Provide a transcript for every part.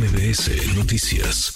MBS Noticias.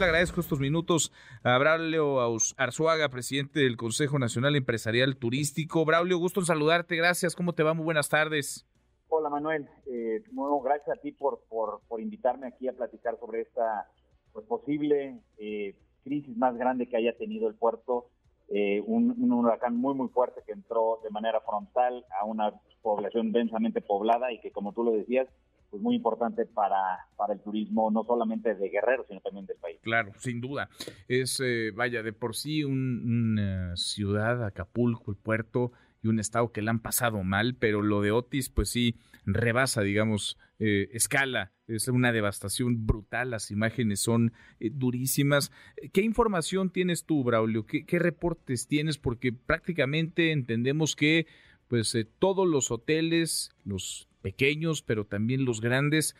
Le agradezco estos minutos a Braulio Arzuaga, presidente del Consejo Nacional Empresarial Turístico. Braulio, gusto en saludarte. Gracias. ¿Cómo te va? Muy buenas tardes. Hola Manuel, eh, bueno, gracias a ti por, por, por, invitarme aquí a platicar sobre esta pues, posible eh, crisis más grande que haya tenido el puerto, eh, un, un, huracán muy muy fuerte que entró de manera frontal a una población densamente poblada y que como tú lo decías, pues muy importante para, para el turismo, no solamente de Guerrero, sino también del país. Claro, sin duda. Es, eh, vaya, de por sí una ciudad, Acapulco, el puerto y un estado que le han pasado mal, pero lo de Otis, pues sí, rebasa, digamos, eh, escala. Es una devastación brutal, las imágenes son eh, durísimas. ¿Qué información tienes tú, Braulio? ¿Qué, ¿Qué, reportes tienes? Porque prácticamente entendemos que pues todos los hoteles, los pequeños, pero también los grandes,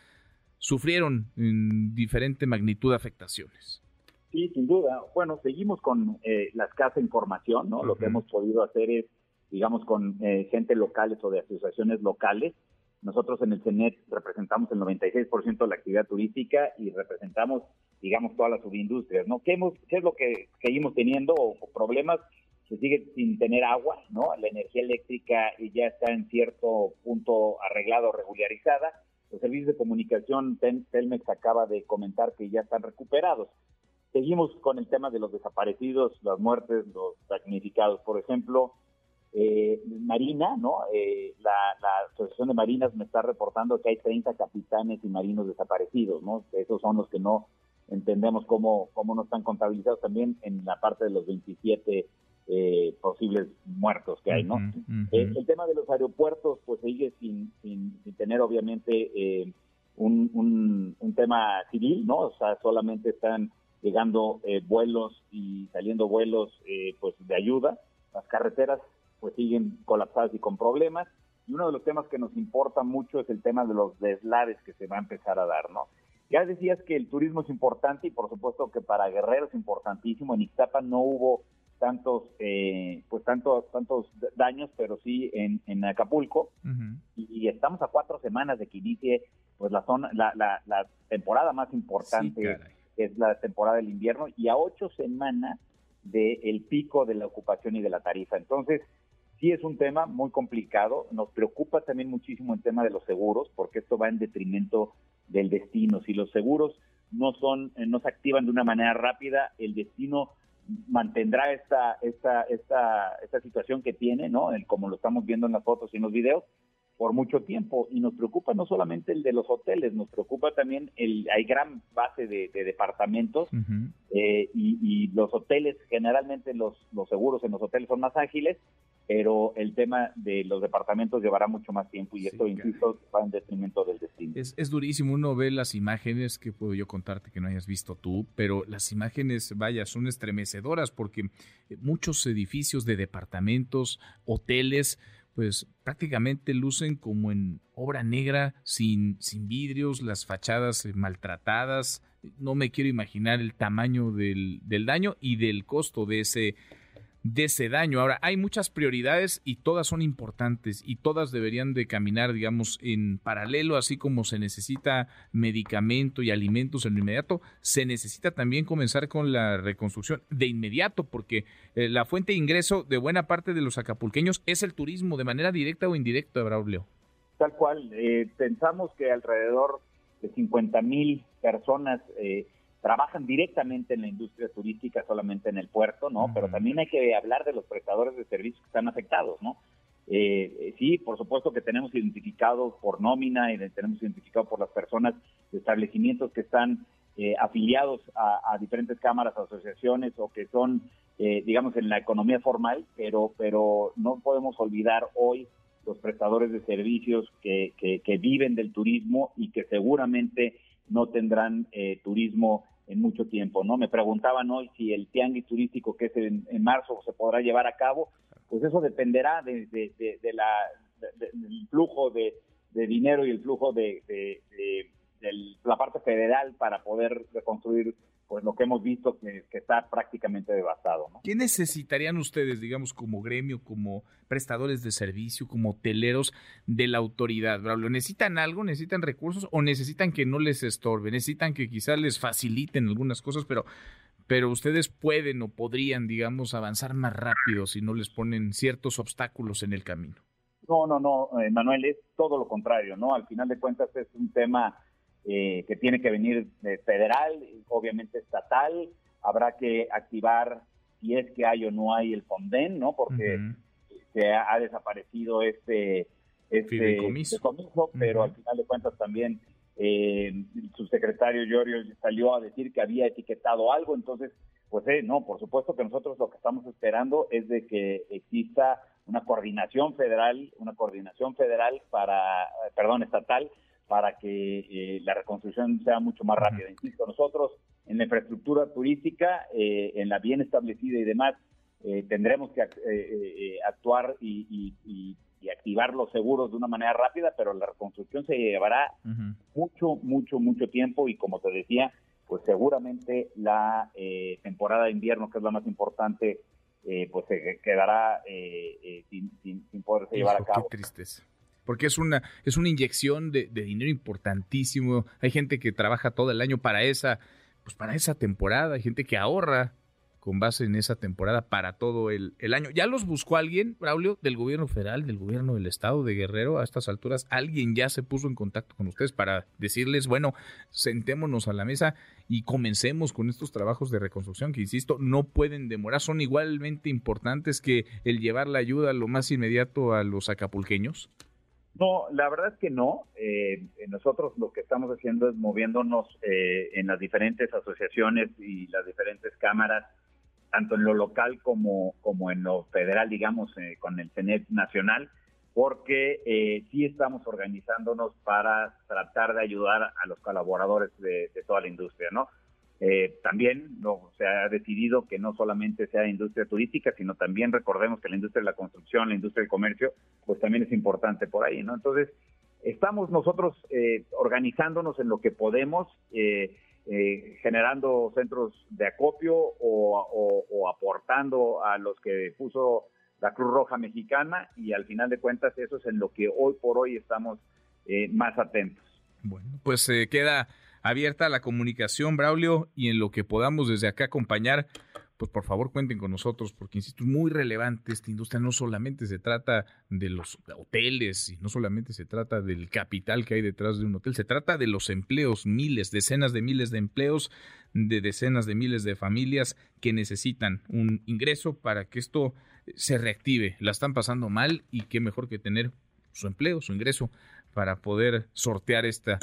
sufrieron en diferente magnitud afectaciones. Sí, sin duda. Bueno, seguimos con eh, la escasa información, ¿no? Lo que hemos podido hacer es, digamos, con eh, gente locales o de asociaciones locales. Nosotros en el CENET representamos el 96% de la actividad turística y representamos, digamos, todas las subindustrias, ¿no? ¿Qué, hemos, qué es lo que seguimos teniendo o, o problemas? Se sigue sin tener agua, ¿no? La energía eléctrica ya está en cierto punto arreglado, regularizada. Los servicios de comunicación, Telmex acaba de comentar que ya están recuperados. Seguimos con el tema de los desaparecidos, las muertes, los damnificados. Por ejemplo, eh, Marina, ¿no? Eh, la, Asociación de Marinas me está reportando que hay 30 capitanes y marinos desaparecidos, ¿no? Esos son los que no entendemos cómo, cómo no están contabilizados también en la parte de los 27 eh, posibles muertos que hay, ¿no? Eh, el tema de los aeropuertos, pues sigue sin, sin, tener obviamente eh, un, un, tema civil, ¿no? O sea, solamente están llegando vuelos y saliendo vuelos, pues de ayuda. Las carreteras, pues siguen colapsadas y con problemas. Y uno de los temas que nos importa mucho es el tema de los deslaves que se va a empezar a dar, ¿no? Ya decías que el turismo es importante y por supuesto que para Guerrero es importantísimo. En Ixtapa no hubo tantos eh, pues tantos tantos daños pero sí en, en Acapulco. Y, estamos a cuatro semanas de que inicie pues la zona la, la, temporada más importante es la temporada del invierno y a ocho semanas del pico de la ocupación y de la tarifa. Entonces sí es un tema muy complicado. Nos preocupa también muchísimo el tema de los seguros porque esto va en detrimento del destino. Si los seguros no son no se activan de una manera rápida el destino mantendrá esta, esta, esta, esta situación que tiene, ¿no? El, como lo estamos viendo en las fotos y en los videos, por mucho tiempo. Y nos preocupa no solamente el de los hoteles, nos preocupa también el, hay gran base de, departamentos eh, y, y, los hoteles, generalmente los, los seguros en los hoteles son más ágiles pero el tema de los departamentos llevará mucho más tiempo y esto, insisto, va en detrimento del destino. Es, es, durísimo, uno ve las imágenes que puedo yo contarte que no hayas visto tú, pero las imágenes, vaya, son estremecedoras porque muchos edificios de departamentos, hoteles, pues prácticamente lucen como en obra negra, sin, sin vidrios, las fachadas eh, maltratadas. No me quiero imaginar el tamaño del, del daño y del costo de ese de ese daño. Ahora, hay muchas prioridades y todas son importantes y todas deberían de caminar, digamos, en paralelo, así como se necesita medicamento y alimentos en lo inmediato, se necesita también comenzar con la reconstrucción de inmediato, porque eh, la fuente de ingreso de buena parte de los acapulqueños es el turismo, de manera directa o indirecta, Braulio. Tal cual, eh, pensamos que alrededor de 50 mil personas eh, trabajan directamente en la industria turística, solamente en el puerto, ¿no? Pero también hay que hablar de los prestadores de servicios que están afectados, ¿no? Eh, eh, sí, por supuesto que tenemos identificado por nómina y tenemos identificado por las personas de establecimientos que están eh, afiliados a, diferentes cámaras, asociaciones o que son, digamos, en la economía formal, pero, pero no podemos olvidar hoy los prestadores de servicios que, que, viven del turismo y que seguramente no tendrán turismo en mucho tiempo, ¿no? Me preguntaban hoy si el tianguis turístico que es en, marzo se podrá llevar a cabo, pues eso dependerá de, la, del flujo de, dinero y el flujo de, la parte federal para poder reconstruir pues lo que hemos visto que, está prácticamente devastado. ¿no? ¿Qué necesitarían ustedes, digamos, como gremio, como prestadores de servicio, como hoteleros de la autoridad, Braulio? ¿Necesitan algo? ¿Necesitan recursos? ¿O necesitan que no les estorbe? ¿Necesitan que quizás les faciliten algunas cosas? Pero, pero ustedes pueden o podrían, digamos, avanzar más rápido si no les ponen ciertos obstáculos en el camino. No, no, no, eh, Manuel, es todo lo contrario, ¿no? Al final de cuentas es un tema eh, que tiene que venir de federal, obviamente estatal, habrá que activar si es que hay o no hay el FONDEN, ¿no? Porque se ha, desaparecido este, este pero al final de cuentas también eh, el subsecretario Giorgio salió a decir que había etiquetado algo, entonces, pues eh, no, por supuesto que nosotros lo que estamos esperando es de que exista una coordinación federal, una coordinación federal para, perdón, estatal, para que eh, la reconstrucción sea mucho más rápida. Insisto, nosotros en la infraestructura turística, eh, en la bien establecida y demás, eh, tendremos que actuar y, activar los seguros de una manera rápida, pero la reconstrucción se llevará mucho, mucho, mucho tiempo y como te decía, pues seguramente la temporada de invierno, que es la más importante, pues se quedará sin, sin, poderse llevar a cabo. Qué tristeza porque es una, es una inyección de, dinero importantísimo. Hay gente que trabaja todo el año para esa, pues para esa temporada, hay gente que ahorra con base en esa temporada para todo el, año. ¿Ya los buscó alguien, Braulio, del gobierno federal, del gobierno del estado de Guerrero a estas alturas? ¿Alguien ya se puso en contacto con ustedes para decirles, bueno, sentémonos a la mesa y comencemos con estos trabajos de reconstrucción que, insisto, no pueden demorar, son igualmente importantes que el llevar la ayuda lo más inmediato a los acapulqueños? No, la verdad es que no. Eh, nosotros lo que estamos haciendo es moviéndonos eh, en las diferentes asociaciones y las diferentes cámaras, tanto en lo local como, como en lo federal, digamos, eh, con el CENET nacional, porque sí estamos organizándonos para tratar de ayudar a los colaboradores de toda la industria, ¿no? Eh, también no, se ha decidido que no solamente sea industria turística, sino también recordemos que la industria de la construcción, la industria del comercio, pues también es importante por ahí, ¿no? Entonces, estamos nosotros eh, organizándonos en lo que podemos, eh, generando centros de acopio o, o, aportando a los que puso la Cruz Roja Mexicana y al final de cuentas eso es en lo que hoy por hoy estamos más atentos. Bueno, pues queda abierta la comunicación, Braulio, y en lo que podamos desde acá acompañar, pues por favor cuenten con nosotros, porque insisto, es muy relevante esta industria. No solamente se trata de los hoteles y no solamente se trata del capital que hay detrás de un hotel, se trata de los empleos, miles, decenas de miles de empleos, de decenas de miles de familias que necesitan un ingreso para que esto se reactive. La están pasando mal y qué mejor que tener su empleo, su ingreso, para poder sortear esta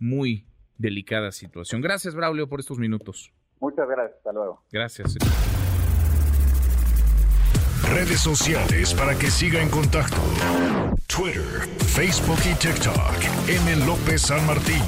muy delicada situación. Gracias, Braulio, por estos minutos. Muchas gracias, hasta luego. Gracias. Redes sociales para que siga en contacto: Twitter, Facebook y TikTok. M. López San Martín.